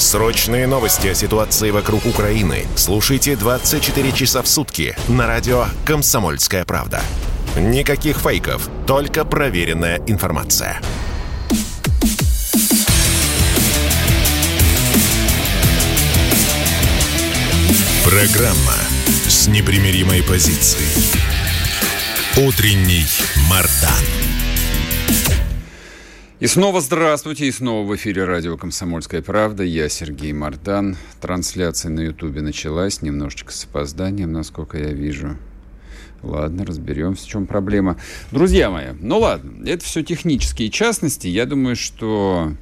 Срочные новости о ситуации вокруг Украины слушайте 24 часа в сутки на радио «Комсомольская правда». Никаких фейков, только проверенная информация. Программа с непримиримой позицией. Утренний Мардан. И снова здравствуйте, и снова в эфире радио «Комсомольская правда». Я Сергей Мардан. Трансляция на Ютубе началась, немножечко с опозданием, насколько я вижу. Ладно, разберемся, в чем проблема. Друзья мои, ну ладно, это все технические частности. Я думаю, что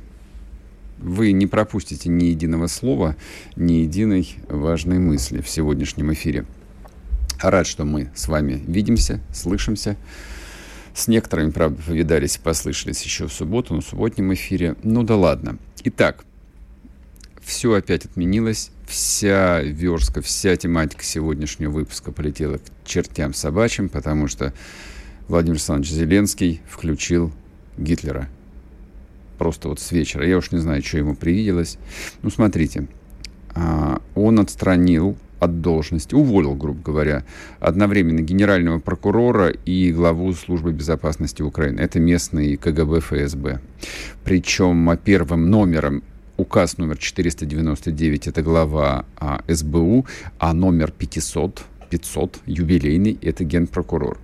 вы не пропустите ни единого слова, ни единой важной мысли в сегодняшнем эфире. Рад, что мы с вами видимся, слышимся. С некоторыми, правда, повидались и послышались еще в субботу, на субботнем эфире. Ну да ладно. Итак, все опять отменилось. Вся верстка, вся тематика сегодняшнего выпуска полетела к чертям собачьим, потому что Владимир Александрович Зеленский включил Гитлера – просто вот с вечера. Я уж не знаю, что ему привиделось. Ну, смотрите, а, он отстранил от должности, уволил, грубо говоря, одновременно генерального прокурора и главу службы безопасности Украины. Это местный КГБ ФСБ. Причем первым номером указ номер 499 это глава а, СБУ, а номер 500, 500 юбилейный это генпрокурор.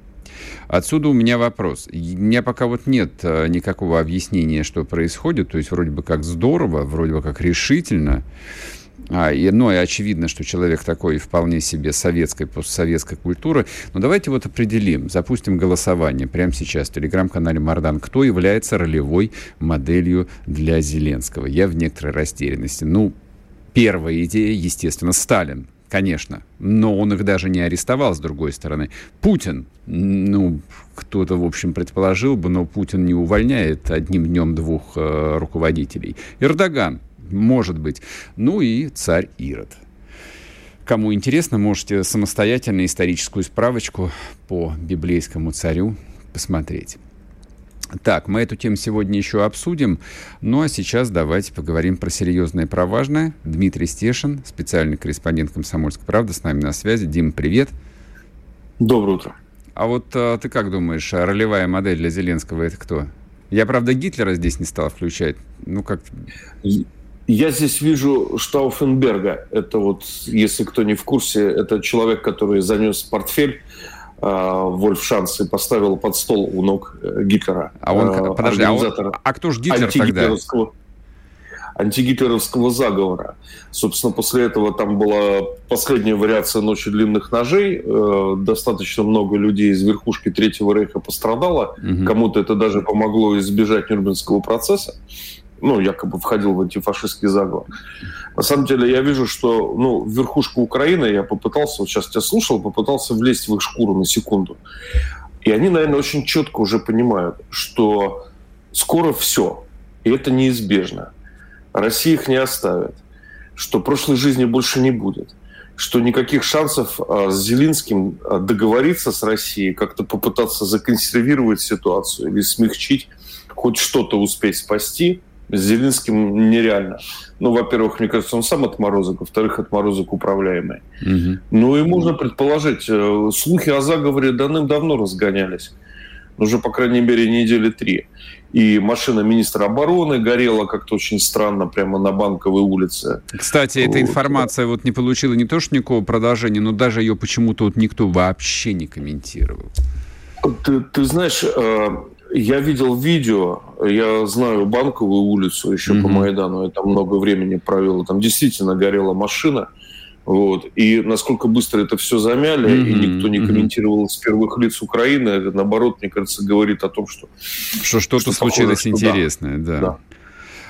Отсюда у меня вопрос. У меня пока вот нет э, никакого объяснения, что происходит. То есть вроде бы как здорово, вроде бы как решительно. А, и, ну, и очевидно, что человек такой вполне себе советской, постсоветской культуры. Но давайте вот определим, запустим голосование прямо сейчас в телеграм-канале Мардан. Кто является ролевой моделью для Зеленского? Я в некоторой растерянности. Ну, первая идея, естественно, Сталин конечно. Но он их даже не арестовал, с другой стороны. Путин, ну, кто-то, в общем, предположил бы, но Путин не увольняет одним днем двух э, руководителей. Эрдоган, может быть. Ну и царь Ирод. Кому интересно, можете самостоятельно историческую справочку по библейскому царю посмотреть. Так, мы эту тему сегодня еще обсудим. Ну а сейчас давайте поговорим про серьезное и про важное. Дмитрий Стешин, специальный корреспондент «Комсомольской правды», с нами на связи. Дим, привет. Доброе утро. А вот а, ты как думаешь, а ролевая модель для Зеленского это кто? Я, правда, Гитлера здесь не стал включать. Ну, как... Я здесь вижу Штауфенберга. Это вот, если кто не в курсе, это человек, который занес портфель а, Вольф Шанс и поставил под стол у ног э, Гитлера. А он, а, подожди, а, он, а кто же Гитлер тогда? антигитлеровского заговора. Собственно, после этого там была последняя вариация «Ночи длинных ножей». Э, достаточно много людей из верхушки Третьего Рейха пострадало. Угу. Кому-то это даже помогло избежать Нюрнбергского процесса ну, якобы входил в антифашистский заговор. На самом деле я вижу, что ну, верхушка Украины, я попытался, вот сейчас тебя слушал, попытался влезть в их шкуру на секунду. И они, наверное, очень четко уже понимают, что скоро все, и это неизбежно. Россия их не оставит, что прошлой жизни больше не будет, что никаких шансов а, с Зеленским а, договориться с Россией, как-то попытаться законсервировать ситуацию или смягчить, хоть что-то успеть спасти – с Зеленским нереально. Ну, во-первых, мне кажется, он сам отморозок, во-вторых, отморозок управляемый. Угу. Ну и можно предположить, э, слухи о заговоре давным-давно разгонялись. Уже, по крайней мере, недели три. И машина министра обороны горела как-то очень странно прямо на Банковой улице. Кстати, вот. эта информация вот не получила не то что никакого продолжения, но даже ее почему-то вот никто вообще не комментировал. Ты, ты знаешь, э, я видел видео, я знаю Банковую улицу еще mm-hmm. по Майдану, я там много времени провел, там действительно горела машина, вот. И насколько быстро это все замяли, mm-hmm. и никто не комментировал с первых лиц Украины, это, наоборот, мне кажется, говорит о том, что... Что что-то что случилось такое, интересное, да. да.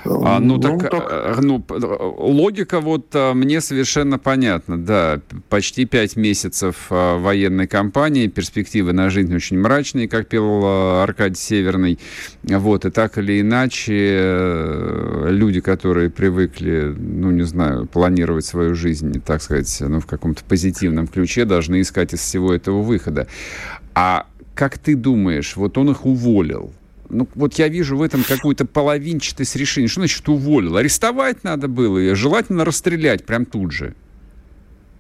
А, ну, ну, так, так... Э, ну, логика вот а, мне совершенно понятна, да. Почти пять месяцев военной кампании, перспективы на жизнь очень мрачные, как пел Аркадий Северный. Вот, и так или иначе, э, люди, которые привыкли, ну, не знаю, планировать свою жизнь, так сказать, ну, в каком-то позитивном ключе, должны искать из всего этого выхода. А как ты думаешь, вот он их уволил, ну, вот я вижу в этом какую-то половинчатость решения. Что значит уволил? Арестовать надо было и желательно расстрелять прям тут же.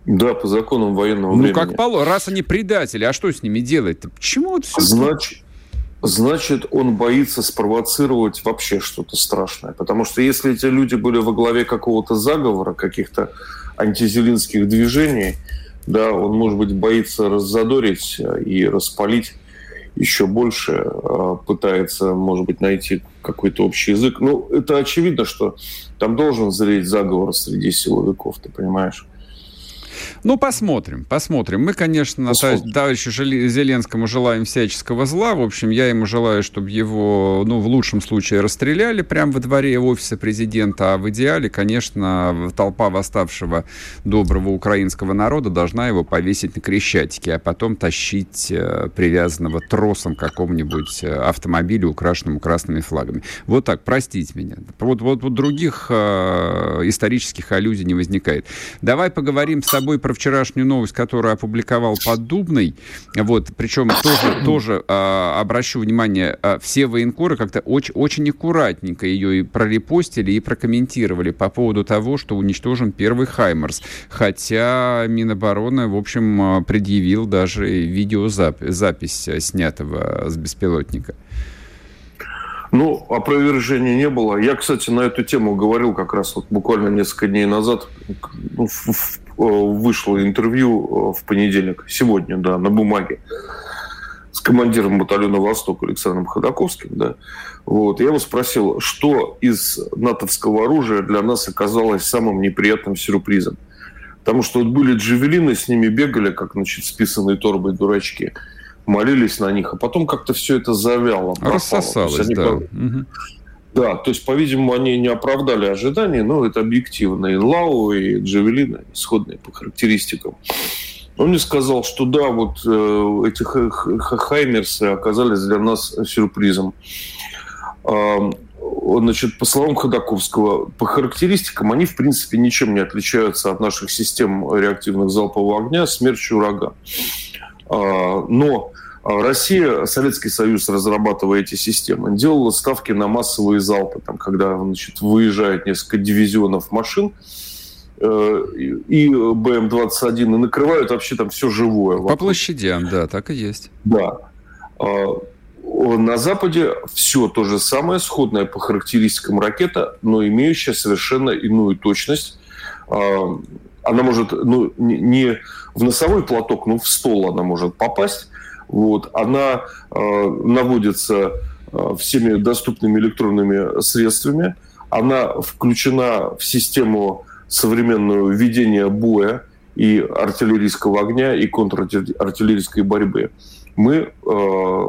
Да, по законам военного ну, времени. Ну, как поло, раз они предатели, а что с ними делать-то? Почему вот все... Значит, значит, он боится спровоцировать вообще что-то страшное. Потому что если эти люди были во главе какого-то заговора, каких-то антизелинских движений, да, он, может быть, боится раззадорить и распалить еще больше а, пытается, может быть, найти какой-то общий язык. Ну, это очевидно, что там должен зреть заговор среди силовиков, ты понимаешь? Ну, посмотрим, посмотрим. Мы, конечно, посмотрим. товарищу Зеленскому желаем всяческого зла. В общем, я ему желаю, чтобы его, ну, в лучшем случае расстреляли прямо во дворе офиса президента, а в идеале, конечно, толпа восставшего доброго украинского народа должна его повесить на Крещатике, а потом тащить э, привязанного тросом к какому-нибудь э, автомобилю, украшенному красными флагами. Вот так, простите меня. Вот, вот, вот других э, исторических аллюзий не возникает. Давай поговорим с тобой про вчерашнюю новость, которую опубликовал Поддубный. Вот, причем тоже, тоже а, обращу внимание, а, все военкоры как-то очень, очень аккуратненько ее и прорепостили, и прокомментировали по поводу того, что уничтожен первый Хаймерс. Хотя Минобороны, в общем, а, предъявил даже видеозапись снятого с беспилотника. Ну, опровержения не было. Я, кстати, на эту тему говорил как раз вот буквально несколько дней назад ну, в, в вышло интервью э, в понедельник, сегодня, да, на бумаге с командиром батальона «Восток» Александром Ходаковским, да, вот, я его спросил, что из натовского оружия для нас оказалось самым неприятным сюрпризом. Потому что вот были джавелины, с ними бегали, как, значит, списанные торбой дурачки, молились на них, а потом как-то все это завяло. Рассосалось, да. По... Угу. Да, то есть, по-видимому, они не оправдали ожиданий, но это объективно. И Лау, и Джавелина исходные по характеристикам. Он мне сказал, что да, вот э, эти Хаймерсы оказались для нас сюрпризом. Э, значит, по словам Ходаковского, по характеристикам они, в принципе, ничем не отличаются от наших систем реактивных залпового огня «Смерч» и «Ураган». Э, но а Россия, Советский Союз, разрабатывая эти системы, делала ставки на массовые залпы, там, когда значит, выезжает несколько дивизионов машин, э, и БМ-21 и накрывают вообще там все живое. По площадям, да, так и есть. Да. А, на Западе все то же самое, сходное по характеристикам ракета, но имеющая совершенно иную точность. А, она может, ну, не в носовой платок, но в стол она может попасть. Вот, она э, наводится э, всеми доступными электронными средствами. Она включена в систему современную ведения боя и артиллерийского огня, и контрартиллерийской борьбы. Мы э,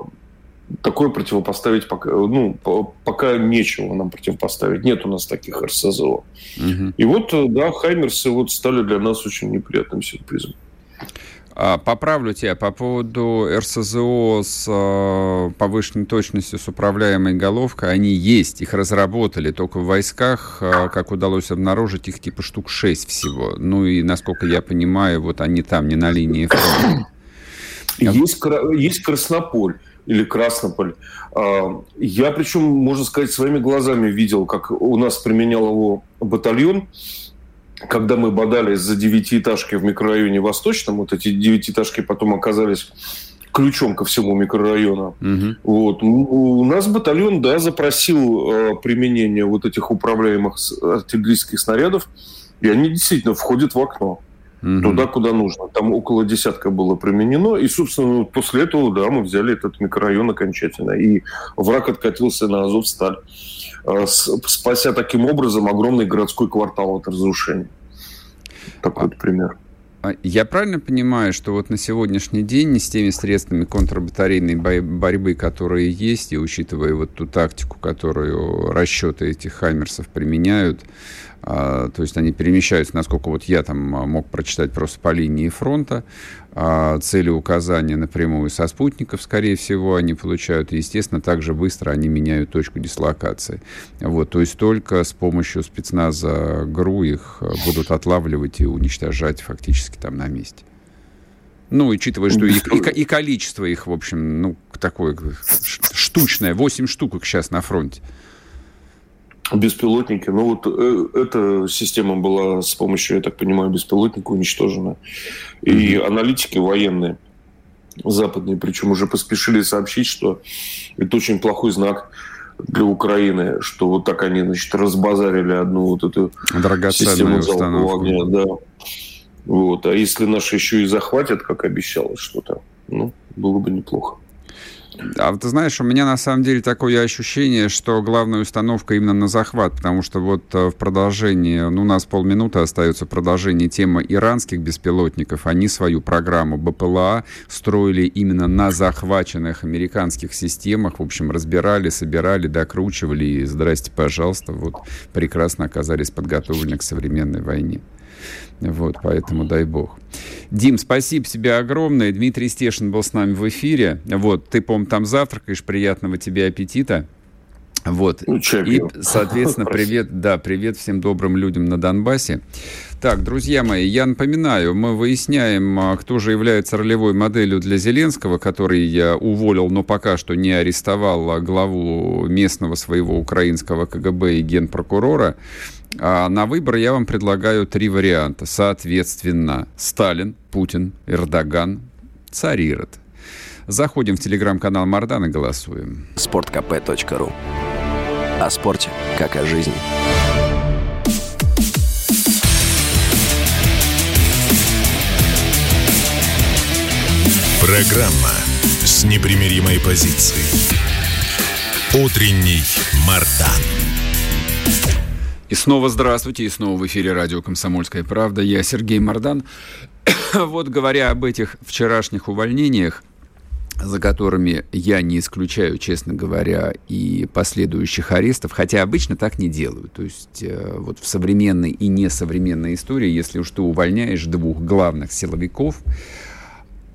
такое противопоставить пока, ну, пока нечего нам противопоставить. Нет у нас таких РСЗО. Угу. И вот, э, да, Хаймерсы вот стали для нас очень неприятным сюрпризом. А, поправлю тебя по поводу РСЗО с э, повышенной точностью, с управляемой головкой. Они есть, их разработали, только в войсках, э, как удалось обнаружить, их типа штук 6 всего. Ну и, насколько я понимаю, вот они там, не на линии фронта. Есть, есть Краснополь или Краснополь. А, я, причем, можно сказать, своими глазами видел, как у нас применял его батальон когда мы бодались за девятиэтажки в микрорайоне Восточном, вот эти девятиэтажки потом оказались ключом ко всему микрорайону. Угу. Вот. У нас батальон, да, запросил э, применение вот этих управляемых артиллерийских снарядов, и они действительно входят в окно. угу. туда, куда нужно. Там около десятка было применено, и, собственно, после этого, да, мы взяли этот микрорайон окончательно, и враг откатился на Азовсталь, спася таким образом огромный городской квартал от разрушения. Такой вот пример. А я правильно понимаю, что вот на сегодняшний день с теми средствами контрбатарейной борьбы, которые есть, и учитывая вот ту тактику, которую расчеты этих «Хаймерсов» применяют, а, то есть они перемещаются, насколько вот я там а, мог прочитать просто по линии фронта, цели указания напрямую со спутников, скорее всего, они получают, и, естественно, также быстро они меняют точку дислокации. Вот, то есть только с помощью спецназа ГРУ их будут отлавливать и уничтожать фактически там на месте. Ну, учитывая, что и, и, и количество их, в общем, ну, такое штучное, 8 штук их сейчас на фронте. Беспилотники. Ну вот э, эта система была с помощью, я так понимаю, беспилотника уничтожена. И аналитики военные западные, причем уже поспешили сообщить, что это очень плохой знак для Украины, что вот так они, значит, разбазарили одну вот эту систему залпового огня. Да. Вот. А если наши еще и захватят, как обещалось что-то, ну, было бы неплохо. А ты знаешь, у меня на самом деле такое ощущение, что главная установка именно на захват, потому что вот э, в продолжении, ну, у нас полминуты остается продолжение темы иранских беспилотников. Они свою программу БПЛА строили именно на захваченных американских системах. В общем, разбирали, собирали, докручивали и, здрасте, пожалуйста, вот прекрасно оказались подготовлены к современной войне. Вот, поэтому дай бог. Дим, спасибо тебе огромное. Дмитрий Стешин был с нами в эфире. Вот, ты, по там завтракаешь. Приятного тебе аппетита. Вот. Ну, и, соответственно, привет, да, привет всем добрым людям на Донбассе. Так, друзья мои, я напоминаю, мы выясняем, а, кто же является ролевой моделью для Зеленского, который я уволил, но пока что не арестовал а, главу местного своего украинского КГБ и генпрокурора. А на выбор я вам предлагаю три варианта. Соответственно, Сталин, Путин, Эрдоган, царь Ирод. Заходим в телеграм-канал Мардан и голосуем. sportkp.ru О спорте, как о жизни. Программа с непримиримой позицией. Утренний Мардан. И снова здравствуйте, и снова в эфире радио «Комсомольская правда». Я Сергей Мордан. вот говоря об этих вчерашних увольнениях, за которыми я не исключаю, честно говоря, и последующих арестов, хотя обычно так не делают. То есть э, вот в современной и несовременной истории, если уж ты увольняешь двух главных силовиков,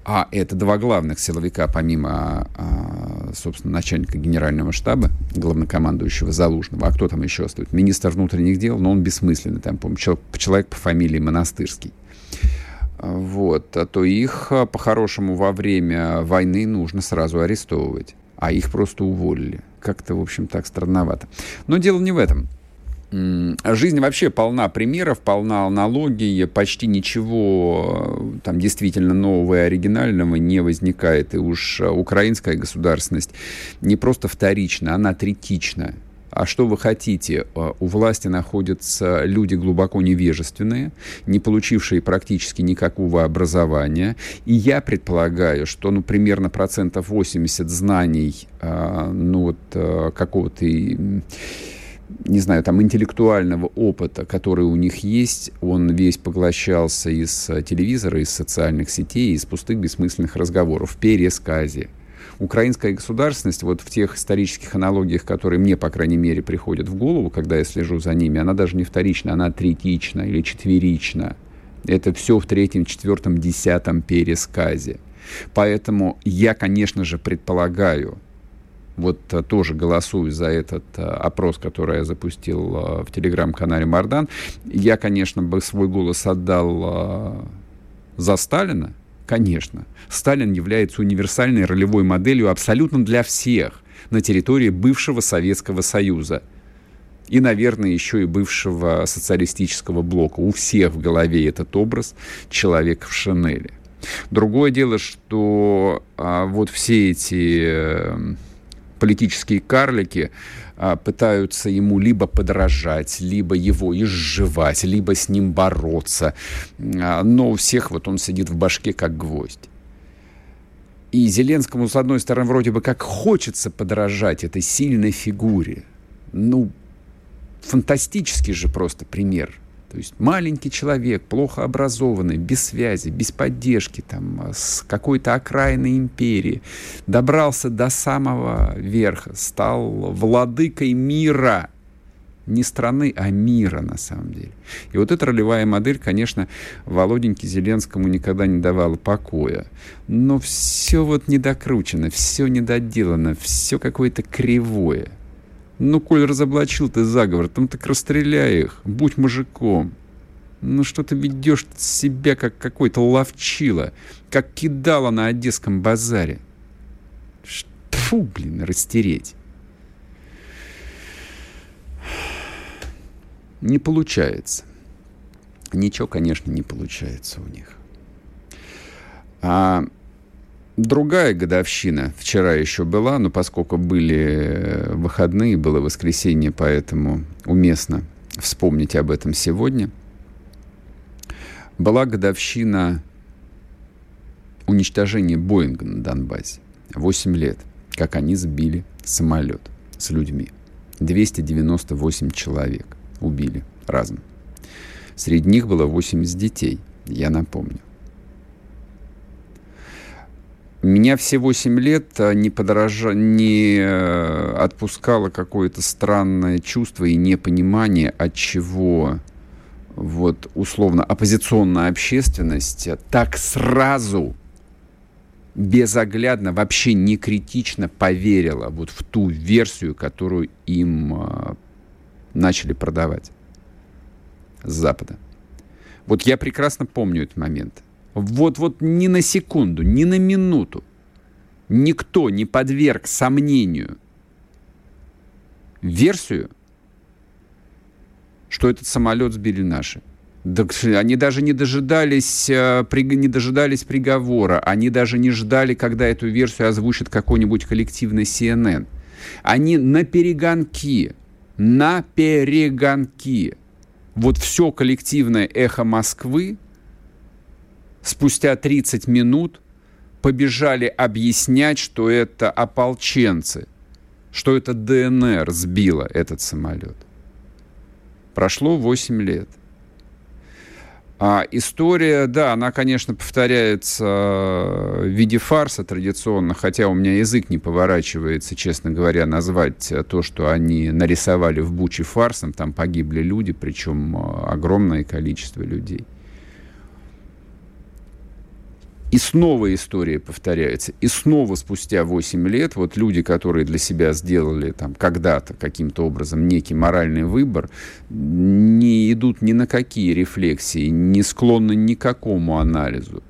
а это два главных силовика, помимо, а, собственно, начальника генерального штаба, главнокомандующего Залужного. А кто там еще остается? Министр внутренних дел, но он бессмысленный. Там, по человек, по фамилии Монастырский. Вот. А то их а, по-хорошему во время войны нужно сразу арестовывать. А их просто уволили. Как-то, в общем, так странновато. Но дело не в этом. Жизнь вообще полна примеров, полна аналогий, почти ничего э, там действительно нового и оригинального не возникает. И уж украинская государственность не просто вторична, она третична. А что вы хотите? Э, у власти находятся люди глубоко невежественные, не получившие практически никакого образования. И я предполагаю, что ну, примерно процентов 80 знаний э, ну, вот, какого-то не знаю, там интеллектуального опыта, который у них есть, он весь поглощался из э, телевизора, из социальных сетей, из пустых бессмысленных разговоров, пересказе. Украинская государственность, вот в тех исторических аналогиях, которые мне, по крайней мере, приходят в голову, когда я слежу за ними, она даже не вторична, она третична или четверична. Это все в третьем, четвертом, десятом пересказе. Поэтому я, конечно же, предполагаю, вот э, тоже голосую за этот э, опрос, который я запустил э, в телеграм-канале Мардан. Я, конечно, бы свой голос отдал за Сталина, конечно. Сталин является универсальной ролевой моделью абсолютно для всех на территории бывшего Советского Союза и, наверное, еще и бывшего социалистического блока. У всех в голове этот образ человека в шинели. Другое дело, что а, вот все эти политические карлики а, пытаются ему либо подражать, либо его изживать, либо с ним бороться. А, но у всех вот он сидит в башке как гвоздь. И Зеленскому, с одной стороны, вроде бы как хочется подражать этой сильной фигуре. Ну, фантастический же просто пример – то есть маленький человек, плохо образованный, без связи, без поддержки, там, а, с какой-то окраины империи, добрался до самого верха, стал владыкой мира. Не страны, а мира, на самом деле. И вот эта ролевая модель, конечно, Володеньке Зеленскому никогда не давала покоя. Но все вот недокручено, все недоделано, все какое-то кривое – ну, коль разоблачил ты заговор, там так расстреляй их, будь мужиком. Ну, что ты ведешь себя, как какой-то ловчила, как кидала на одесском базаре. Фу, блин, растереть. Не получается. Ничего, конечно, не получается у них. А Другая годовщина вчера еще была, но поскольку были э, выходные, было воскресенье, поэтому уместно вспомнить об этом сегодня. Была годовщина уничтожения Боинга на Донбассе. Восемь лет, как они сбили самолет с людьми. 298 человек убили разом. Среди них было 80 детей, я напомню. Меня все 8 лет а, не, подорожа... не э, отпускало какое-то странное чувство и непонимание, от чего вот условно оппозиционная общественность так сразу безоглядно, вообще не критично поверила вот в ту версию, которую им э, начали продавать с Запада. Вот я прекрасно помню этот момент. Вот-вот ни на секунду, ни на минуту никто не подверг сомнению версию, что этот самолет сбили наши. они даже не дожидались, э, не дожидались приговора, они даже не ждали, когда эту версию озвучит какой-нибудь коллективный CNN. Они на перегонки, на перегонки. Вот все коллективное эхо Москвы спустя 30 минут побежали объяснять, что это ополченцы, что это ДНР сбила этот самолет. Прошло 8 лет. А история, да, она, конечно, повторяется в виде фарса традиционно, хотя у меня язык не поворачивается, честно говоря, назвать то, что они нарисовали в Буче фарсом. Там погибли люди, причем огромное количество людей. И снова история повторяется. И снова спустя 8 лет вот люди, которые для себя сделали там когда-то каким-то образом некий моральный выбор, не идут ни на какие рефлексии, не склонны ни к какому анализу.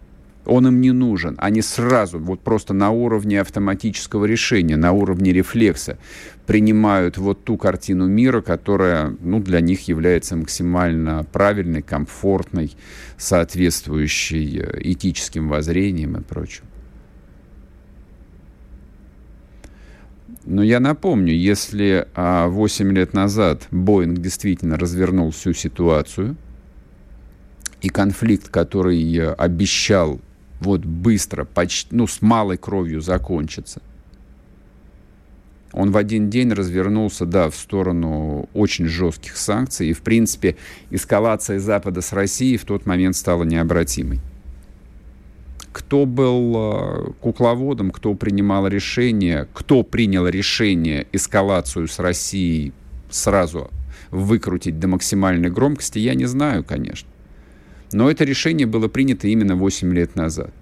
Он им не нужен. Они сразу, вот просто на уровне автоматического решения, на уровне рефлекса принимают вот ту картину мира, которая ну, для них является максимально правильной, комфортной, соответствующей э, этическим воззрениям и прочему. Но я напомню, если а, 8 лет назад Боинг действительно развернул всю ситуацию, и конфликт, который э, обещал вот быстро, почти, ну, с малой кровью закончится, он в один день развернулся, да, в сторону очень жестких санкций. И, в принципе, эскалация Запада с Россией в тот момент стала необратимой. Кто был э, кукловодом, кто принимал решение, кто принял решение эскалацию с Россией сразу выкрутить до максимальной громкости, я не знаю, конечно. Но это решение было принято именно 8 лет назад.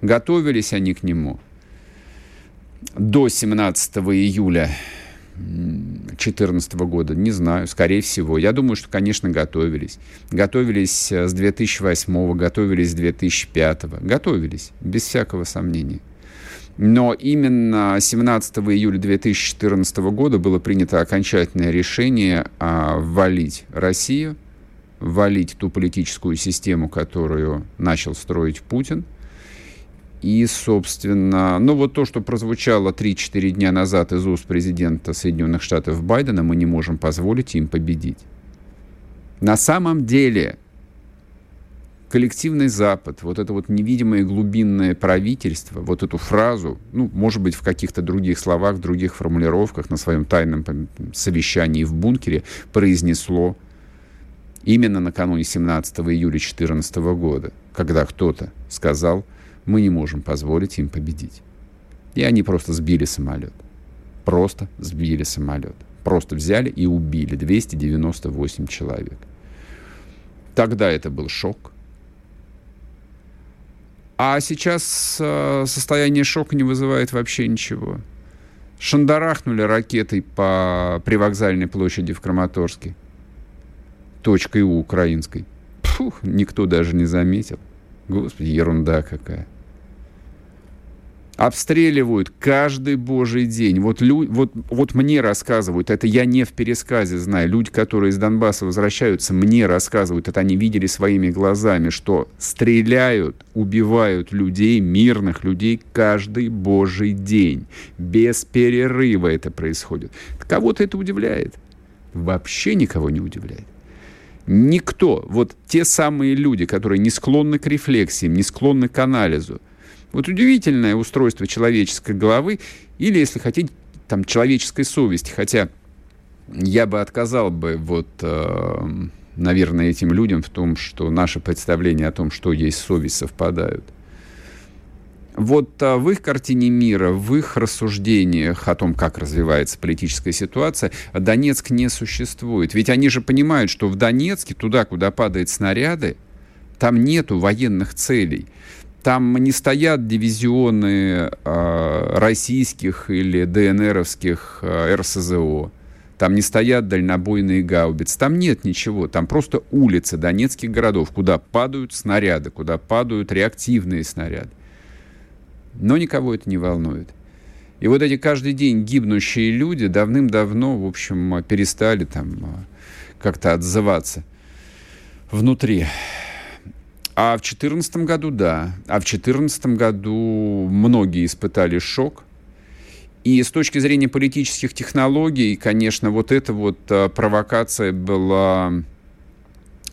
Готовились они к нему – до 17 июля 2014 года, не знаю, скорее всего. Я думаю, что, конечно, готовились. Готовились э, с 2008, готовились с 2005, готовились, без всякого сомнения. Но именно 17 июля 2014 года было принято окончательное решение а, ввалить Россию, ввалить ту политическую систему, которую начал строить Путин – И, собственно, ну вот то, что прозвучало 3-4 дня назад из уст президента Соединенных Штатов Байдена, мы не можем позволить им победить. На самом деле коллективный Запад, вот это вот невидимое глубинное правительство, вот эту фразу, ну, может быть, в каких-то других словах, в других формулировках на своем тайном совещании в бункере произнесло именно накануне 17 июля 2014 года, когда кто-то сказал, мы не можем позволить им победить. И они просто сбили самолет. Просто сбили самолет. Просто взяли и убили 298 человек. Тогда это был шок. А сейчас э, состояние шока не вызывает вообще ничего. Шандарахнули ракетой по привокзальной площади в Краматорске. Точкой У украинской. Фух, никто даже не заметил. Господи, ерунда какая обстреливают каждый божий день. Вот, лю, вот, вот мне рассказывают, это я не в пересказе знаю, люди, которые из Донбасса возвращаются, мне рассказывают, это они видели своими глазами, что стреляют, убивают людей, мирных людей каждый божий день. Без перерыва это происходит. Кого-то это удивляет? Вообще никого не удивляет. Никто, вот те самые люди, которые не склонны к рефлексиям, не склонны к анализу, вот удивительное устройство человеческой головы, или, если хотите, там, человеческой совести. Хотя я бы отказал бы, вот, э, наверное, этим людям в том, что наши представления о том, что есть совесть, совпадают. Вот а, в их картине мира, в их рассуждениях о том, как развивается политическая ситуация, Донецк не существует. Ведь они же понимают, что в Донецке, туда, куда падают снаряды, там нету военных целей. Там не стоят дивизионы э, российских или ДНРовских э, РСЗО. Там не стоят дальнобойные гаубицы. Там нет ничего. Там просто улицы донецких городов, куда падают снаряды, куда падают реактивные снаряды. Но никого это не волнует. И вот эти каждый день гибнущие люди давным-давно, в общем, перестали там э, как-то отзываться внутри. А в 2014 году, да. А в 2014 году многие испытали шок. И с точки зрения политических технологий, конечно, вот эта вот а, провокация была,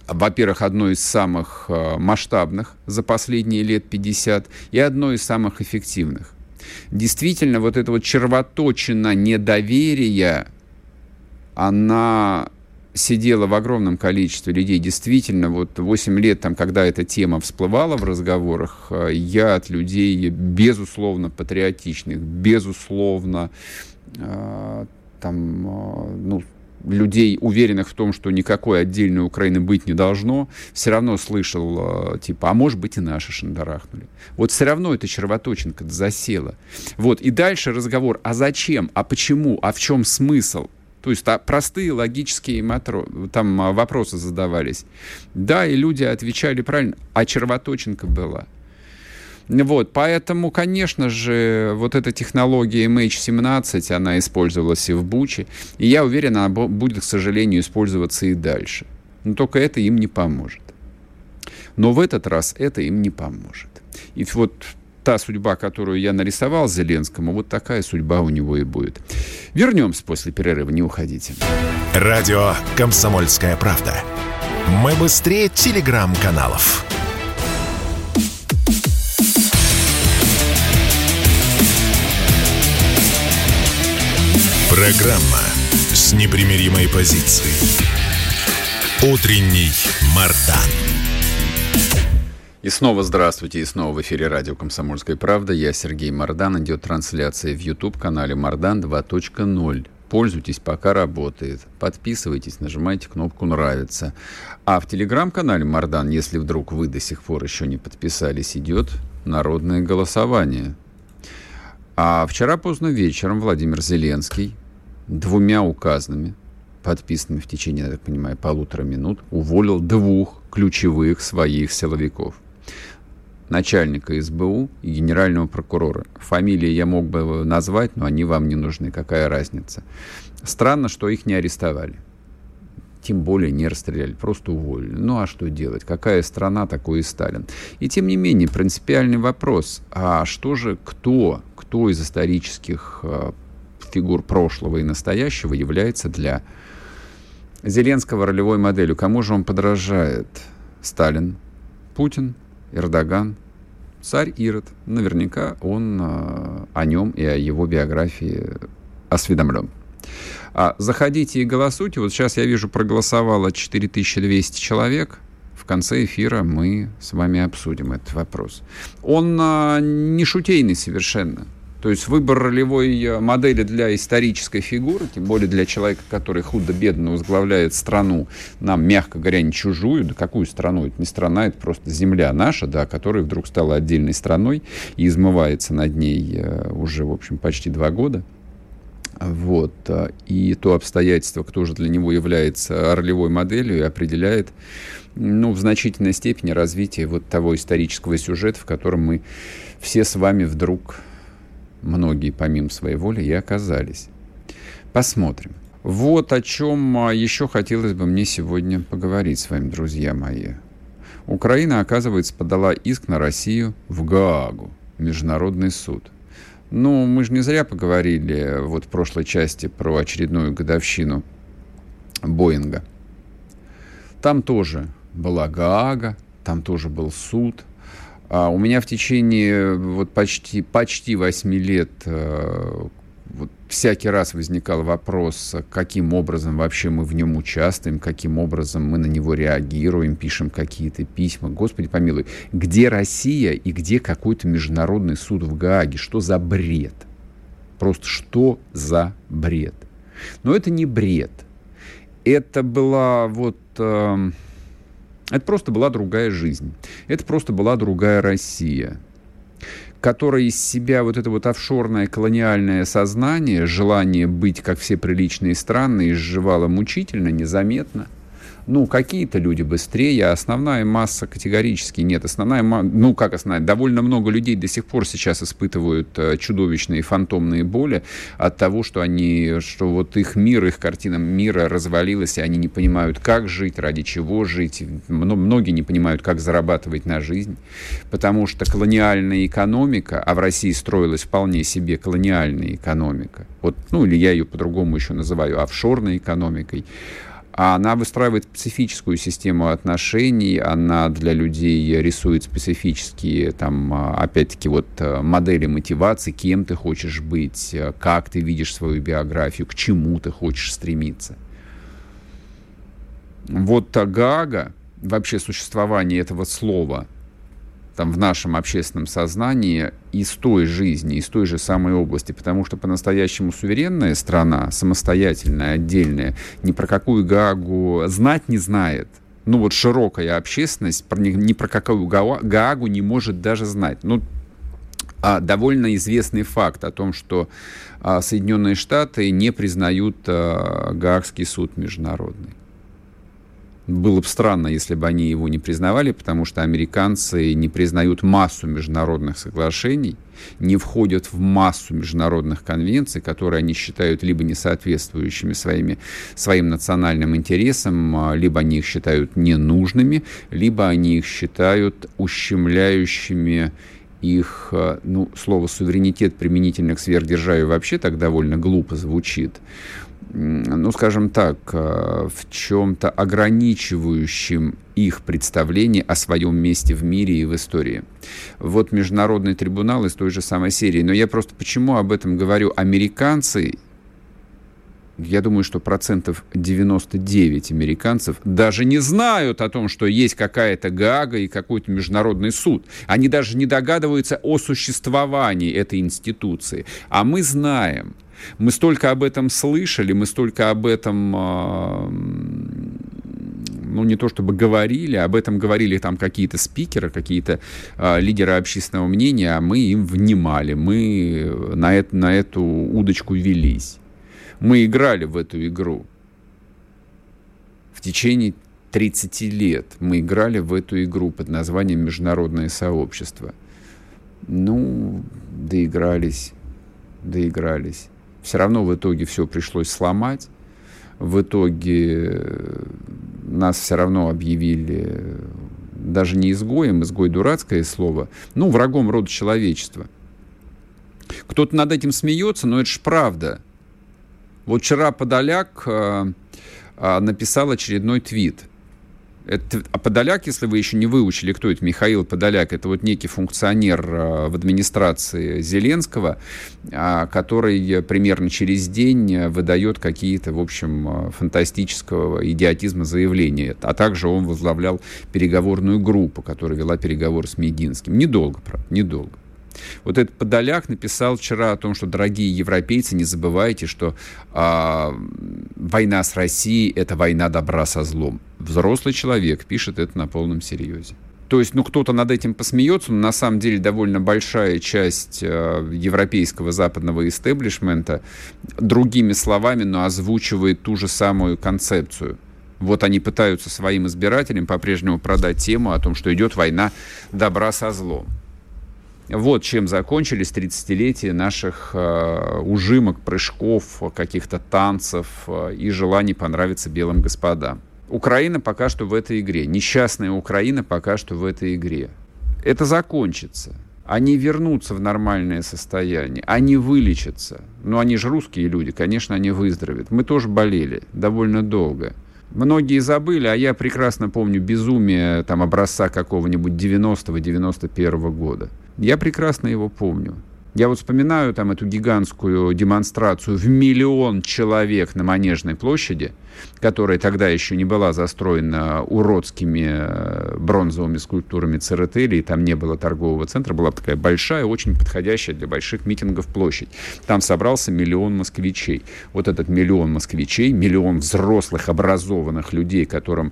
во-первых, одной из самых а, масштабных за последние лет 50 и одной из самых эффективных. Действительно, вот эта вот червоточина недоверия, она сидело в огромном количестве людей. Действительно, вот 8 лет, там, когда эта тема всплывала в разговорах, э, я от людей, безусловно, патриотичных, безусловно, э, там, э, ну, людей, уверенных в том, что никакой отдельной Украины быть не должно, все равно слышал, типа, а может быть и наши шандарахнули. Вот все равно эта червоточинка засела. Вот, и дальше разговор, а зачем, а почему, а в чем смысл? То есть простые логические матро... там а, вопросы задавались. Да, и люди отвечали правильно, а червоточинка была. Вот, поэтому, конечно же, вот эта технология MH17, она использовалась и в Буче, и я уверен, она будет, к сожалению, использоваться и дальше. Но только это им не поможет. Но в этот раз это им не поможет. И вот та судьба, которую я нарисовал Зеленскому, вот такая судьба у него и будет. Вернемся после перерыва, не уходите. Радио «Комсомольская правда». Мы быстрее телеграм-каналов. Программа с непримиримой позицией. Утренний Мардан. И снова здравствуйте, и снова в эфире радио «Комсомольская правда». Я Сергей Мордан. Идет трансляция в YouTube-канале «Мордан 2.0». Пользуйтесь, пока работает. Подписывайтесь, нажимайте кнопку «Нравится». А в телеграм-канале «Мордан», если вдруг вы до сих пор еще не подписались, идет народное голосование. А вчера поздно вечером Владимир Зеленский двумя указанными, подписанными в течение, я так понимаю, полутора минут, уволил двух ключевых своих силовиков – начальника СБУ и генерального прокурора. Фамилии я мог бы назвать, но они вам не нужны. Какая разница? Странно, что их не арестовали. тем более не расстреляли, просто уволили. Ну а что делать? Какая страна, такой и Сталин. И тем не менее, принципиальный вопрос, а что же, кто, кто из исторических э, фигур прошлого и настоящего является для Зеленского ролевой моделью? Кому же он подражает? Сталин, Путин, Эрдоган, царь Ирод. Наверняка он э, о нем и о его биографии осведомлен. А, заходите и голосуйте. Вот сейчас я вижу, проголосовало 4200 человек. В конце эфира мы с вами обсудим этот вопрос. Он а, не шутейный совершенно. То есть выбор ролевой э, модели для исторической фигуры, тем более для человека, который худо-бедно возглавляет страну, нам, мягко говоря, не чужую, да какую страну? Это не страна, это просто земля наша, да, которая вдруг стала отдельной страной и измывается над ней э, уже, в общем, почти два года. Вот. Э, и то обстоятельство, кто же для него является ролевой моделью, определяет ну, в значительной степени развитие вот того исторического сюжета, в котором мы все с вами вдруг многие помимо своей воли и оказались. Посмотрим. Вот о чем а, еще хотелось бы мне сегодня поговорить с вами, друзья мои. Украина, оказывается, подала иск на Россию в Гаагу, Международный суд. Ну, мы же не зря поговорили вот в прошлой части про очередную годовщину Боинга. Там тоже была Гаага, там тоже был суд – а у меня в течение вот почти, почти 8 лет э, вот всякий раз возникал вопрос, каким образом вообще мы в нем участвуем, каким образом мы на него реагируем, пишем какие-то письма. Господи помилуй, где Россия и где какой-то международный суд в Гааге? Что за бред? Просто что за бред? Но это не бред. Это была вот... Э, это просто была другая жизнь. Это просто была другая Россия которая из себя вот это вот офшорное колониальное сознание, желание быть, как все приличные страны, изживало мучительно, незаметно – ну, какие-то люди быстрее, а основная масса категорически нет. Основная, ну, как основная, довольно много людей до сих пор сейчас испытывают э, чудовищные фантомные боли от того, что они, что вот их мир, их картина мира развалилась, и они не понимают, как жить, ради чего жить. Многие не понимают, как зарабатывать на жизнь, потому что колониальная экономика, а в России строилась вполне себе колониальная экономика, вот, ну, или я ее по-другому еще называю офшорной экономикой, она выстраивает специфическую систему отношений, она для людей рисует специфические, там, а, опять-таки, вот э, модели мотивации, кем ты хочешь быть, э, как ты видишь свою биографию, к чему ты хочешь стремиться. Вот Гага, вообще существование этого слова – там, в нашем общественном сознании из той жизни, из той же самой области, потому что по-настоящему суверенная страна, самостоятельная, отдельная, ни про какую Гаагу знать не знает. Ну вот широкая общественность ни про какую Гаагу не может даже знать. Ну, а, довольно известный факт о том, что а, Соединенные Штаты не признают а, Гаагский суд международный было бы странно, если бы они его не признавали, потому что американцы не признают массу международных соглашений, не входят в массу международных конвенций, которые они считают либо несоответствующими своими, своим национальным интересам, а, либо они их считают ненужными, либо они их считают ущемляющими их, а, ну, слово суверенитет применительно к сверхдержаве вообще так довольно глупо звучит ну, скажем так, э, в чем-то ограничивающем их представление о своем месте в мире и в истории. Вот международный трибунал из той же самой серии. Но я просто почему об этом говорю? Американцы, я думаю, что процентов 99 американцев даже не знают о том, что есть какая-то ГАГА и какой-то международный суд. Они даже не догадываются о существовании этой институции. А мы знаем – мы столько об этом слышали, мы столько об этом, а, ну, не то чтобы говорили, об этом говорили там какие-то спикеры, какие-то а, лидеры общественного мнения, а мы им внимали, мы на, это, на эту удочку велись. Мы играли в эту игру. В течение 30 лет мы играли в эту игру под названием «Международное сообщество». Ну, доигрались, доигрались. Все равно в итоге все пришлось сломать. В итоге нас все равно объявили даже не изгоем, изгой дурацкое слово, ну, врагом рода человечества. Кто-то над этим смеется, но это же правда. Вот вчера Подоляк э, э, написал очередной твит – это, а Подоляк, если вы еще не выучили, кто это Михаил Подоляк, это вот некий функционер э, в администрации Зеленского, а, который примерно через день выдает какие-то, в общем, э, фантастического идиотизма заявления. А также он возглавлял переговорную группу, которая вела переговоры с Мединским. Недолго, правда, недолго. Вот этот Подоляк написал вчера о том, что, дорогие европейцы, не забывайте, что а, война с Россией – это война добра со злом. Взрослый человек пишет это на полном серьезе. То есть, ну, кто-то над этим посмеется, но на самом деле довольно большая часть э, европейского западного истеблишмента другими словами, но озвучивает ту же самую концепцию. Вот они пытаются своим избирателям по-прежнему продать тему о том, что идет война добра со злом. Вот чем закончились 30-летия наших э, ужимок, прыжков, каких-то танцев э, и желаний понравиться белым господам. Украина пока что в этой игре. Несчастная Украина пока что в этой игре. Это закончится. Они вернутся в нормальное состояние. Они вылечатся. Но они же русские люди, конечно, они выздоровеют. Мы тоже болели довольно долго. Многие забыли, а я прекрасно помню безумие там образца какого-нибудь 90-91 года. Я прекрасно его помню. Я вот вспоминаю там эту гигантскую демонстрацию в миллион человек на Манежной площади, которая тогда еще не была застроена уродскими э, бронзовыми скульптурами Церетели, и там не было торгового центра, была такая большая, очень подходящая для больших митингов площадь. Там собрался миллион москвичей. Вот этот миллион москвичей, миллион взрослых, образованных людей, которым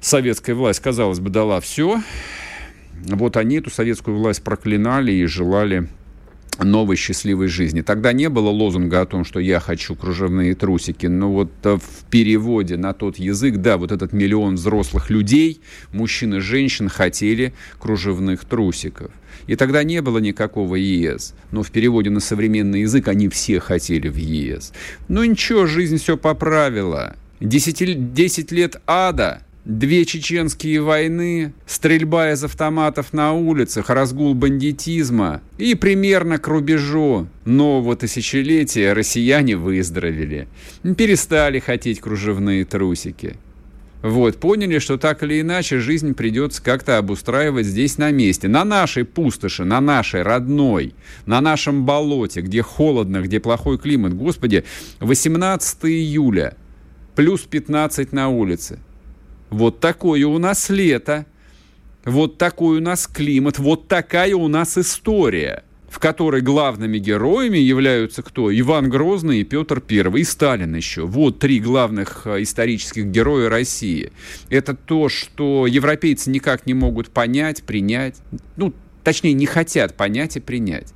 советская власть, казалось бы, дала все, вот они эту советскую власть проклинали и желали новой счастливой жизни. Тогда не было лозунга о том, что я хочу кружевные трусики, но вот э, в переводе на тот язык, да, вот этот миллион взрослых людей, мужчин и женщин хотели кружевных трусиков. И тогда не было никакого ЕС. Но в переводе на современный язык они все хотели в ЕС. Ну ничего, жизнь все поправила. Десять, лет ада – Две чеченские войны, стрельба из автоматов на улицах, разгул бандитизма. И примерно к рубежу нового тысячелетия россияне выздоровели. Перестали хотеть кружевные трусики. Вот, поняли, что так или иначе жизнь придется как-то обустраивать здесь на месте, на нашей пустоши, на нашей родной, на нашем болоте, где холодно, где плохой климат. Господи, 18 июля, плюс 15 на улице. Вот такое у нас лето, вот такой у нас климат, вот такая у нас история, в которой главными героями являются кто? Иван Грозный и Петр I, и Сталин еще. Вот три главных э, исторических героя России. Это то, что европейцы никак не могут понять, принять, ну, точнее, не хотят понять и принять.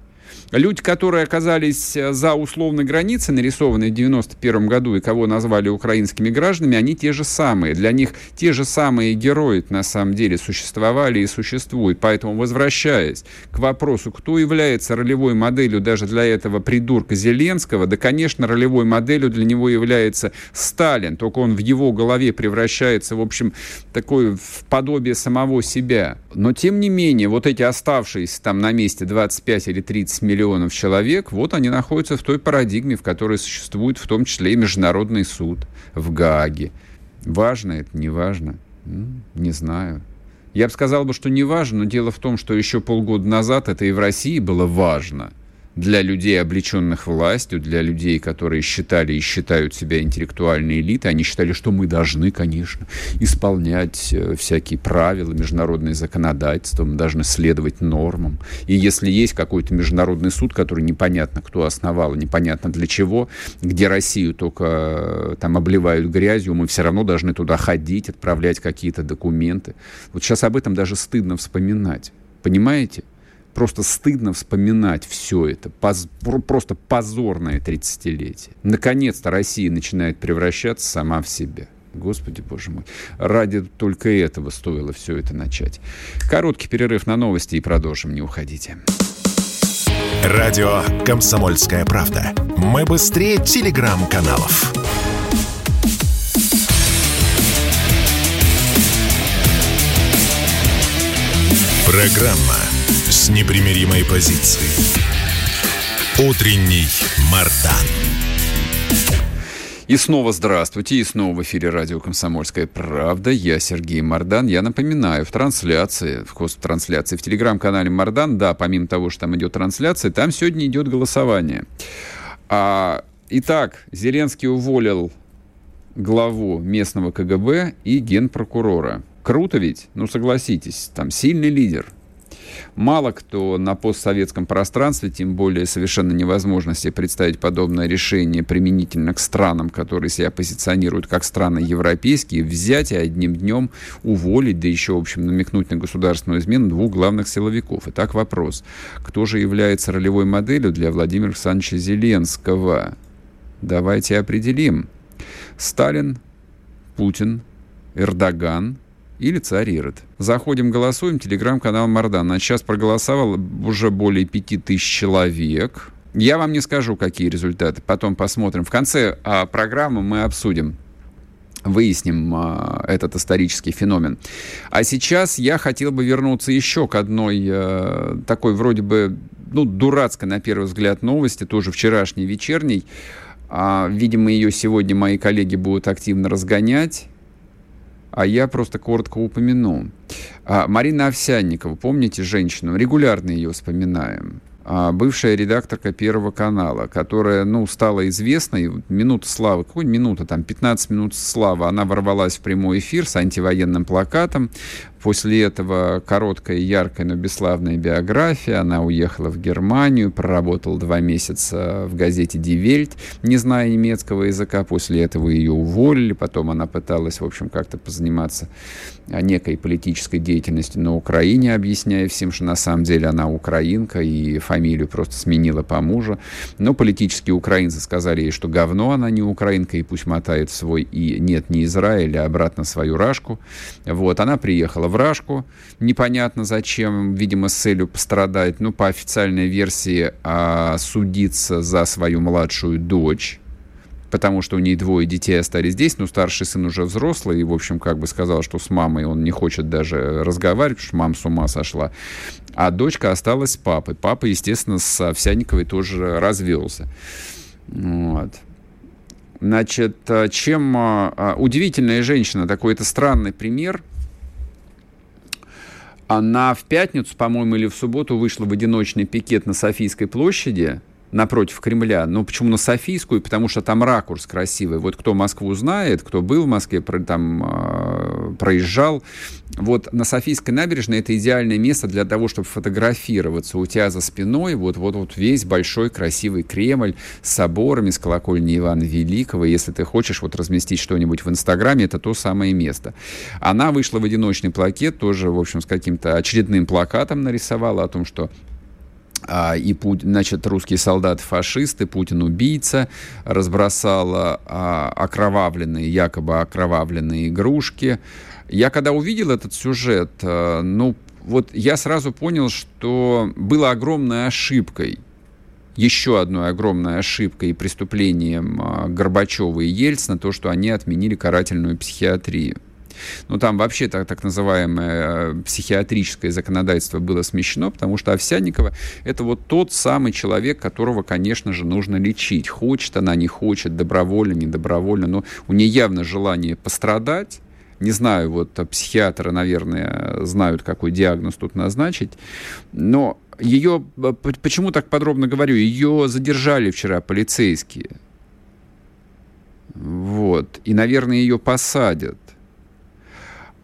Люди, которые оказались э, за условной границей, нарисованной в 91 году, и кого назвали украинскими гражданами, они те же самые. Для них те же самые герои на самом деле существовали и существуют. Поэтому, возвращаясь к вопросу, кто является ролевой моделью даже для этого придурка Зеленского, да, конечно, ролевой моделью для него является Сталин, только он в его голове превращается, в общем, такое в подобие самого себя. Но, тем не менее, вот эти оставшиеся там на месте 25 или 30 миллионов человек, вот они находятся в той парадигме, в которой существует в том числе и Международный суд в Гааге. Важно это, не важно? Не знаю. Я бы сказал, бы, что не важно, но дело в том, что еще полгода назад это и в России было важно – для людей, облеченных властью, для людей, которые считали и считают себя интеллектуальной элитой, они считали, что мы должны, конечно, исполнять э, всякие правила, международное законодательство, мы должны следовать нормам. И если есть какой-то международный суд, который непонятно кто основал, непонятно для чего, где Россию только э, там обливают грязью, мы все равно должны туда ходить, отправлять какие-то документы. Вот сейчас об этом даже стыдно вспоминать. Понимаете? просто стыдно вспоминать все это. Поз, просто позорное 30-летие. Наконец-то Россия начинает превращаться сама в себя. Господи, боже мой. Ради только этого стоило все это начать. Короткий перерыв на новости и продолжим. Не уходите. Радио «Комсомольская правда». Мы быстрее телеграм-каналов. Программа с непримиримой позицией. Утренний Мардан. И снова здравствуйте, и снова в эфире радио «Комсомольская правда». Я Сергей Мордан. Я напоминаю, в трансляции, в хост-трансляции в телеграм-канале Мордан, да, помимо того, что там идет трансляция, там сегодня идет голосование. А, итак, Зеленский уволил главу местного КГБ и генпрокурора. Круто ведь? Ну, согласитесь, там сильный лидер – Мало кто на постсоветском пространстве, тем более совершенно невозможно себе представить подобное решение применительно к странам, которые себя позиционируют как страны европейские, взять и одним днем уволить, да еще, в общем, намекнуть на государственную измену двух главных силовиков. Итак, вопрос. Кто же является ролевой моделью для Владимира Александровича Зеленского? Давайте определим. Сталин, Путин, Эрдоган – или царь Ирод. Заходим, голосуем. Телеграм-канал Мардан. На час проголосовало уже более пяти тысяч человек. Я вам не скажу, какие результаты. Потом посмотрим. В конце а, программы мы обсудим выясним а, этот исторический феномен. А сейчас я хотел бы вернуться еще к одной а, такой вроде бы ну, дурацкой, на первый взгляд, новости, тоже вчерашней вечерней. А, видимо, ее сегодня мои коллеги будут активно разгонять а я просто коротко упомяну. А, Марина Овсянникова, помните женщину? Регулярно ее вспоминаем. А, бывшая редакторка Первого канала, которая, ну, стала известной, минута славы, какой минута, там, 15 минут славы, она ворвалась в прямой эфир с антивоенным плакатом, После этого короткая, яркая, но бесславная биография. Она уехала в Германию, проработала два месяца в газете Die Welt, не зная немецкого языка. После этого ее уволили. Потом она пыталась, в общем, как-то позаниматься некой политической деятельностью на Украине, объясняя всем, что на самом деле она украинка и фамилию просто сменила по мужу. Но политические украинцы сказали ей, что говно она не украинка, и пусть мотает свой и нет, не Израиль, а обратно свою рашку. Вот, она приехала в Рашку, непонятно зачем, видимо, с целью пострадать, ну, по официальной версии, а, судиться за свою младшую дочь, потому что у нее двое детей остались здесь, но старший сын уже взрослый, и, в общем, как бы сказал, что с мамой он не хочет даже разговаривать, потому что мама с ума сошла. А дочка осталась с папой. Папа, естественно, с Овсянниковой тоже развелся. Вот. Значит, чем а, а, удивительная женщина, такой это странный пример – она в пятницу, по-моему, или в субботу вышла в одиночный пикет на Софийской площади напротив Кремля. Ну, почему на Софийскую? Потому что там ракурс красивый. Вот кто Москву знает, кто был в Москве, там э, проезжал, вот на Софийской набережной это идеальное место для того, чтобы фотографироваться. У тебя за спиной вот, вот, вот весь большой красивый Кремль с соборами, с колокольни Ивана Великого. Если ты хочешь вот разместить что-нибудь в Инстаграме, это то самое место. Она вышла в одиночный плакет, тоже, в общем, с каким-то очередным плакатом нарисовала о том, что а, и, значит, русские солдаты-фашисты, Путин убийца, разбросала а, окровавленные, якобы окровавленные игрушки. Я когда увидел этот сюжет, а, ну, вот я сразу понял, что было огромной ошибкой, еще одной огромной ошибкой и преступлением Горбачева и Ельцина то, что они отменили карательную психиатрию. Ну, там вообще так, так называемое э, психиатрическое законодательство было смещено, потому что Овсянникова — это вот тот самый человек, которого, конечно же, нужно лечить. Хочет она, не хочет, добровольно, не добровольно, но у нее явно желание пострадать, не знаю, вот психиатры, наверное, знают, какой диагноз тут назначить, но ее, э, почему так подробно говорю, ее задержали вчера полицейские. Вот. И, наверное, ее посадят.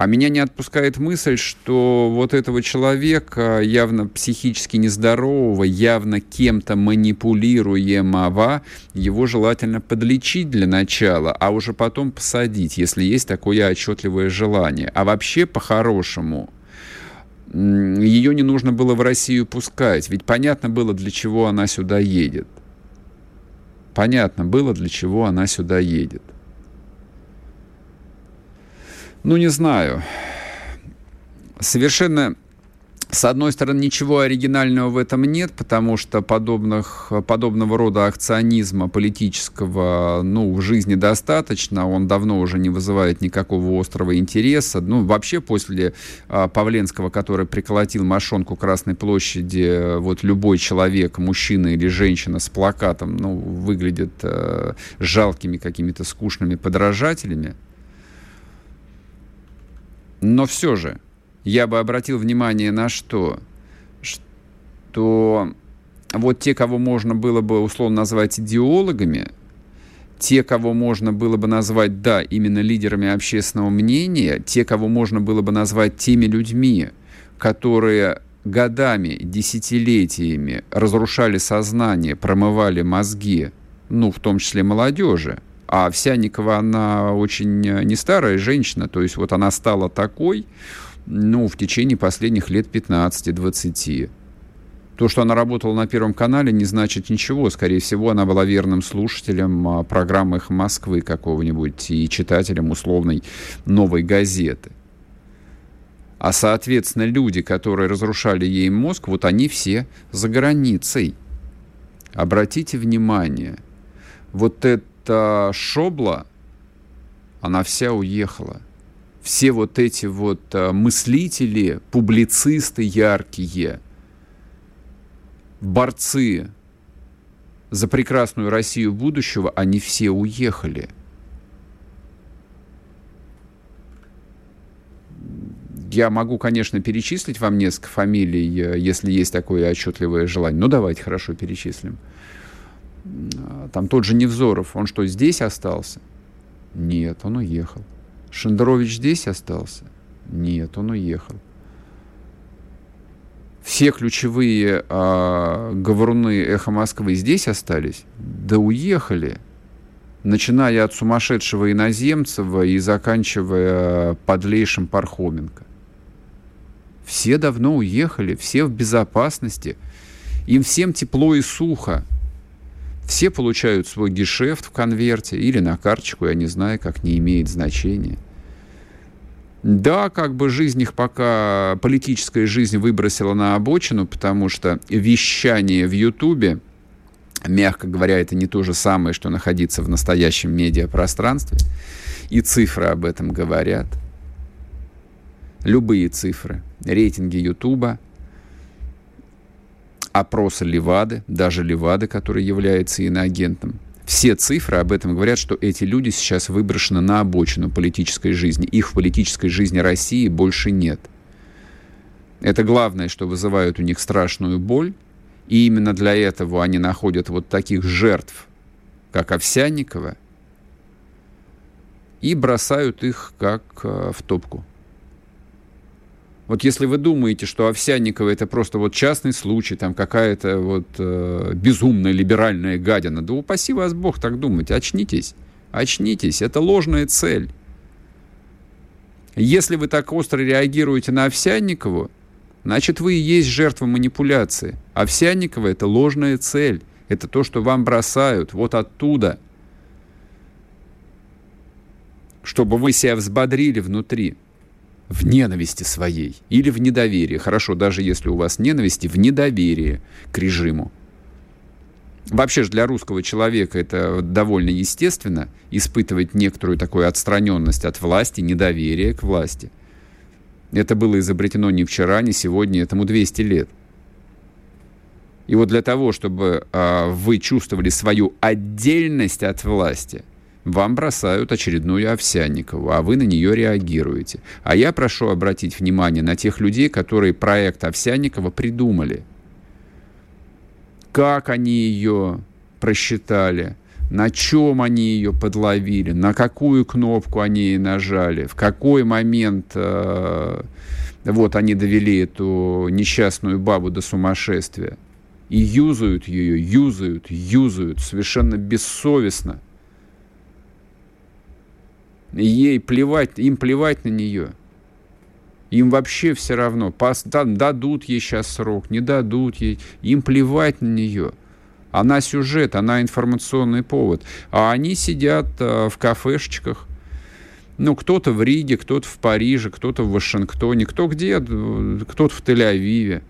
А меня не отпускает мысль, что вот этого человека, явно психически нездорового, явно кем-то манипулируемого, его желательно подлечить для начала, а уже потом посадить, если есть такое отчетливое желание. А вообще, по-хорошему, ее не нужно было в Россию пускать, ведь понятно было, для чего она сюда едет. Понятно было, для чего она сюда едет. Ну, не знаю. Совершенно с одной стороны, ничего оригинального в этом нет, потому что подобных, подобного рода акционизма политического ну, в жизни достаточно. Он давно уже не вызывает никакого острого интереса. Ну, вообще, после а, Павленского, который приколотил мошонку Красной площади, вот любой человек, мужчина или женщина с плакатом, ну, выглядит а, жалкими какими-то скучными подражателями. Но все же, я бы обратил внимание на что? Что вот те, кого можно было бы условно назвать идеологами, те, кого можно было бы назвать, да, именно лидерами общественного мнения, те, кого можно было бы назвать теми людьми, которые годами, десятилетиями разрушали сознание, промывали мозги, ну, в том числе молодежи. А Овсянникова, она очень не старая женщина, то есть вот она стала такой, ну, в течение последних лет 15-20. То, что она работала на Первом канале, не значит ничего. Скорее всего, она была верным слушателем а, программы «Их Москвы» какого-нибудь и читателем условной «Новой газеты». А, соответственно, люди, которые разрушали ей мозг, вот они все за границей. Обратите внимание, вот эта шобла, она вся уехала – все вот эти вот а, мыслители, публицисты яркие, борцы за прекрасную Россию будущего, они все уехали. Я могу, конечно, перечислить вам несколько фамилий, если есть такое отчетливое желание. Ну, давайте, хорошо, перечислим. Там тот же Невзоров, он что, здесь остался? Нет, он уехал. Шендерович здесь остался? Нет, он уехал. Все ключевые э, говоруны «Эхо Москвы» здесь остались? Да уехали. Начиная от сумасшедшего Иноземцева и заканчивая подлейшим Пархоменко. Все давно уехали, все в безопасности. Им всем тепло и сухо. Все получают свой гешефт в конверте или на карточку, я не знаю, как не имеет значения. Да, как бы жизнь их пока, политическая жизнь выбросила на обочину, потому что вещание в Ютубе, мягко говоря, это не то же самое, что находиться в настоящем медиапространстве. И цифры об этом говорят. Любые цифры. Рейтинги Ютуба, опросы Левады, даже Левады, который является иноагентом. Все цифры об этом говорят, что эти люди сейчас выброшены на обочину политической жизни. Их в политической жизни России больше нет. Это главное, что вызывает у них страшную боль. И именно для этого они находят вот таких жертв, как Овсянникова, и бросают их как э, в топку. Вот если вы думаете, что Овсянникова это просто вот частный случай, там какая-то вот э, безумная либеральная гадина, да упаси вас Бог так думать, очнитесь, очнитесь, это ложная цель. Если вы так остро реагируете на Овсянникову, значит вы и есть жертва манипуляции. Овсянникова это ложная цель, это то, что вам бросают вот оттуда, чтобы вы себя взбодрили внутри в ненависти своей или в недоверии. Хорошо, даже если у вас ненависти, в недоверии к режиму. Вообще же для русского человека это довольно естественно, испытывать некоторую такую отстраненность от власти, недоверие к власти. Это было изобретено не вчера, не сегодня, этому 200 лет. И вот для того, чтобы э, вы чувствовали свою отдельность от власти, вам бросают очередную Овсянникову, а вы на нее реагируете. А я прошу обратить внимание на тех людей, которые проект Овсянникова придумали. Как они ее просчитали, на чем они ее подловили, на какую кнопку они ей нажали, в какой момент э, вот они довели эту несчастную бабу до сумасшествия. И юзают ее, юзают, юзают совершенно бессовестно – Ей плевать, им плевать на нее. Им вообще все равно. Дадут ей сейчас срок, не дадут ей. Им плевать на нее. Она сюжет, она информационный повод. А они сидят э, в кафешечках, Ну, кто-то в Риге, кто-то в Париже, кто-то в Вашингтоне, кто где, кто-то в Тель-Авиве.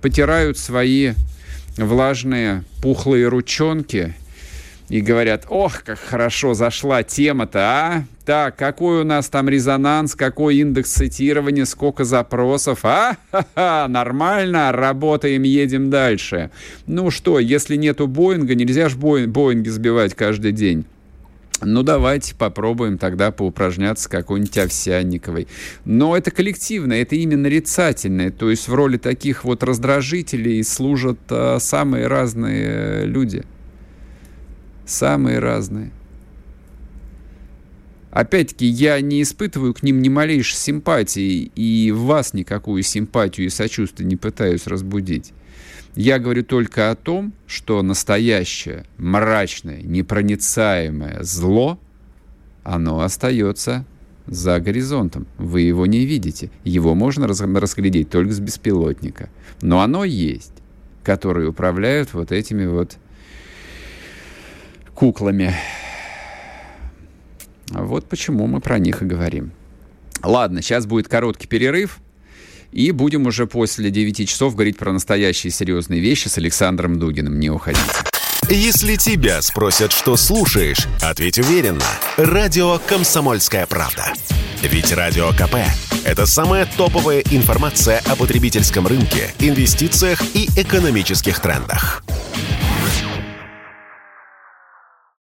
Потирают свои влажные пухлые ручонки и говорят, ох, как хорошо зашла тема-то, а? Так, какой у нас там резонанс, какой индекс цитирования, сколько запросов, а? Ха-ха, нормально, работаем, едем дальше. Ну что, если нету Боинга, нельзя же Боинги сбивать каждый день. Ну, давайте попробуем тогда поупражняться какой-нибудь Овсянниковой. Но это коллективно, это именно нарицательное. То есть в роли таких вот раздражителей служат а, самые разные э, люди. Самые разные. Опять-таки, я не испытываю к ним ни малейшей симпатии, и в вас никакую симпатию и сочувствие не пытаюсь разбудить. Я говорю только о том, что настоящее, мрачное, непроницаемое зло, оно остается за горизонтом. Вы его не видите. Его можно разглядеть только с беспилотника. Но оно есть, которые управляют вот этими вот куклами. Вот почему мы про них и говорим. Ладно, сейчас будет короткий перерыв. И будем уже после 9 часов говорить про настоящие серьезные вещи с Александром Дугиным. Не уходите. Если тебя спросят, что слушаешь, ответь уверенно. Радио «Комсомольская правда». Ведь Радио КП – это самая топовая информация о потребительском рынке, инвестициях и экономических трендах.